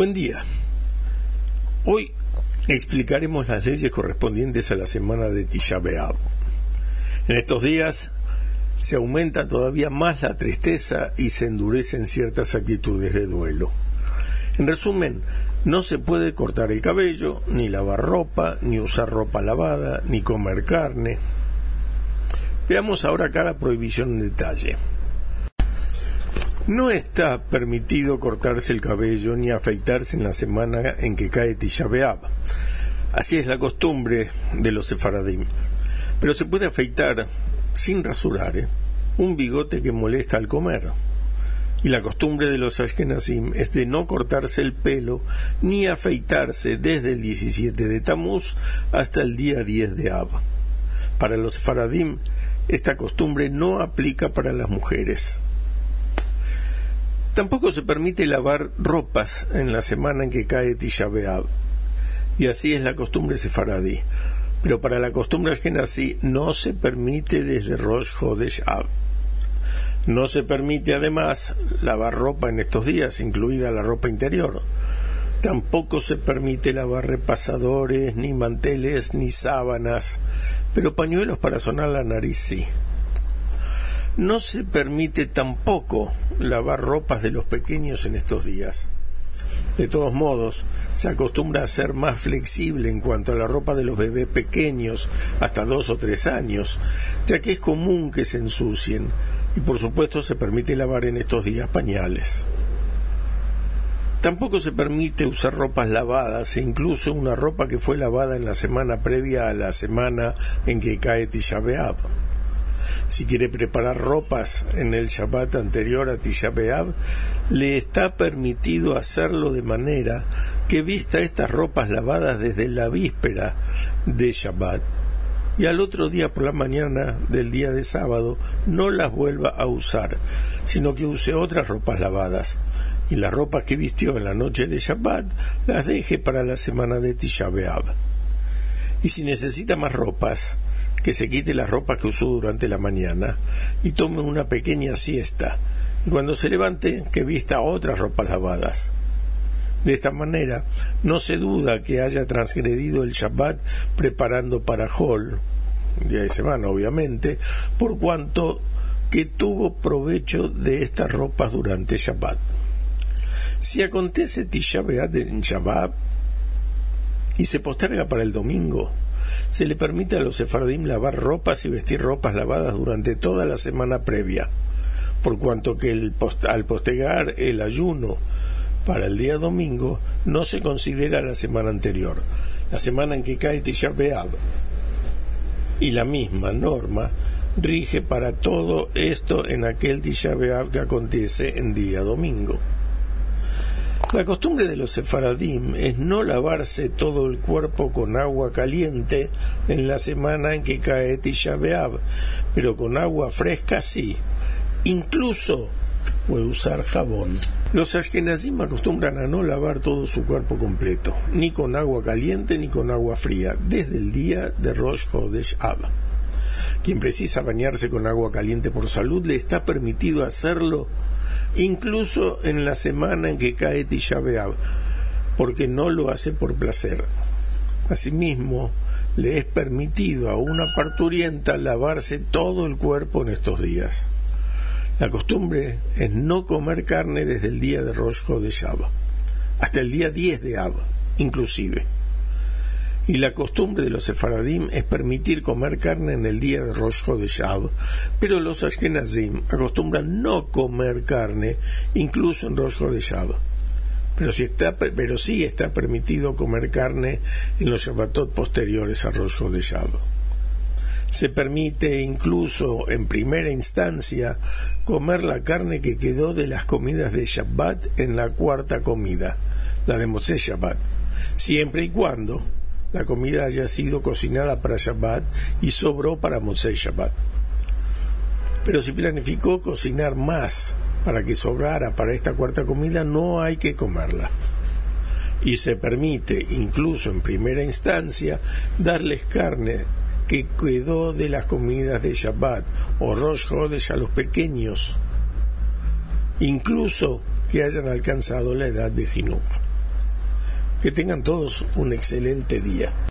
Buen día. Hoy explicaremos las leyes correspondientes a la semana de Tisha. En estos días se aumenta todavía más la tristeza y se endurecen ciertas actitudes de duelo. En resumen, no se puede cortar el cabello, ni lavar ropa, ni usar ropa lavada, ni comer carne. Veamos ahora cada prohibición en detalle. No está permitido cortarse el cabello ni afeitarse en la semana en que cae Tisha. Así es la costumbre de los sefaradim. Pero se puede afeitar sin rasurar ¿eh? un bigote que molesta al comer. Y la costumbre de los ashkenazim es de no cortarse el pelo ni afeitarse desde el 17 de Tamuz hasta el día 10 de Ab. Para los sefaradim, esta costumbre no aplica para las mujeres. Tampoco se permite lavar ropas en la semana en que cae Tisha B'Av. Y así es la costumbre sefaradí. Pero para la costumbre ashkenazí no se permite desde Rosh. No se permite además lavar ropa en estos días, incluida la ropa interior. Tampoco se permite lavar repasadores, ni manteles, ni sábanas, pero pañuelos para sonar la nariz sí. No se permite tampoco lavar ropas de los pequeños en estos días. De todos modos, se acostumbra a ser más flexible en cuanto a la ropa de los bebés pequeños, hasta dos o tres años, ya que es común que se ensucien, y por supuesto se permite lavar en estos días pañales. Tampoco se permite usar ropas lavadas e incluso una ropa que fue lavada en la semana previa a la semana en que cae Tisha B'Av si quiere preparar ropas en el Shabbat anterior a Tisha B'Av, le está permitido hacerlo de manera que vista estas ropas lavadas desde la víspera de Shabbat y al otro día por la mañana del día de sábado no las vuelva a usar, sino que use otras ropas lavadas y las ropas que vistió en la noche de Shabbat las deje para la semana de Tisha B'Av. Y si necesita más ropas, que se quite las ropas que usó durante la mañana y tome una pequeña siesta, y cuando se levante que vista otras ropas lavadas. De esta manera, no se duda que haya transgredido el Shabbat preparando para Hol, día de semana obviamente, por cuanto que tuvo provecho de estas ropas durante Shabbat. Si acontece Tisha en Shabbat y se posterga para el domingo, se le permite a los sefardim lavar ropas y vestir ropas lavadas durante toda la semana previa, por cuanto que al postergar el ayuno para el día domingo no se considera la semana anterior, la semana en que cae Tisha. Y la misma norma rige para todo esto en aquel Tisha que acontece en día domingo. La costumbre de los sefaradim es no lavarse todo el cuerpo con agua caliente en la semana en que cae Tisha pero con agua fresca sí. Incluso puede usar jabón. Los ashkenazim acostumbran a no lavar todo su cuerpo completo, ni con agua caliente ni con agua fría, desde el día de Rosh Hodesh Av. Quien precisa bañarse con agua caliente por salud le está permitido hacerlo incluso en la semana en que cae Tisha porque no lo hace por placer. Asimismo, le es permitido a una parturienta lavarse todo el cuerpo en estos días. La costumbre es no comer carne desde el día de Rosh de hasta el día 10 de Ab, inclusive y la costumbre de los sefaradim es permitir comer carne en el día de Rosh Hodeshav, pero los ashkenazim acostumbran no comer carne incluso en Rosh Hodeshav. Pero, si está, pero sí está permitido comer carne en los Shabbatot posteriores a Rosh Hodeshav. Se permite incluso en primera instancia comer la carne que quedó de las comidas de Shabbat en la cuarta comida, la de Moshe Shabbat, siempre y cuando la comida haya sido cocinada para Shabbat y sobró para Moshe Shabbat. Pero si planificó cocinar más para que sobrara para esta cuarta comida, no hay que comerla. Y se permite, incluso en primera instancia, darles carne que quedó de las comidas de Shabbat o Rosh Hodesh a los pequeños, incluso que hayan alcanzado la edad de Jinuj. Que tengan todos un excelente día.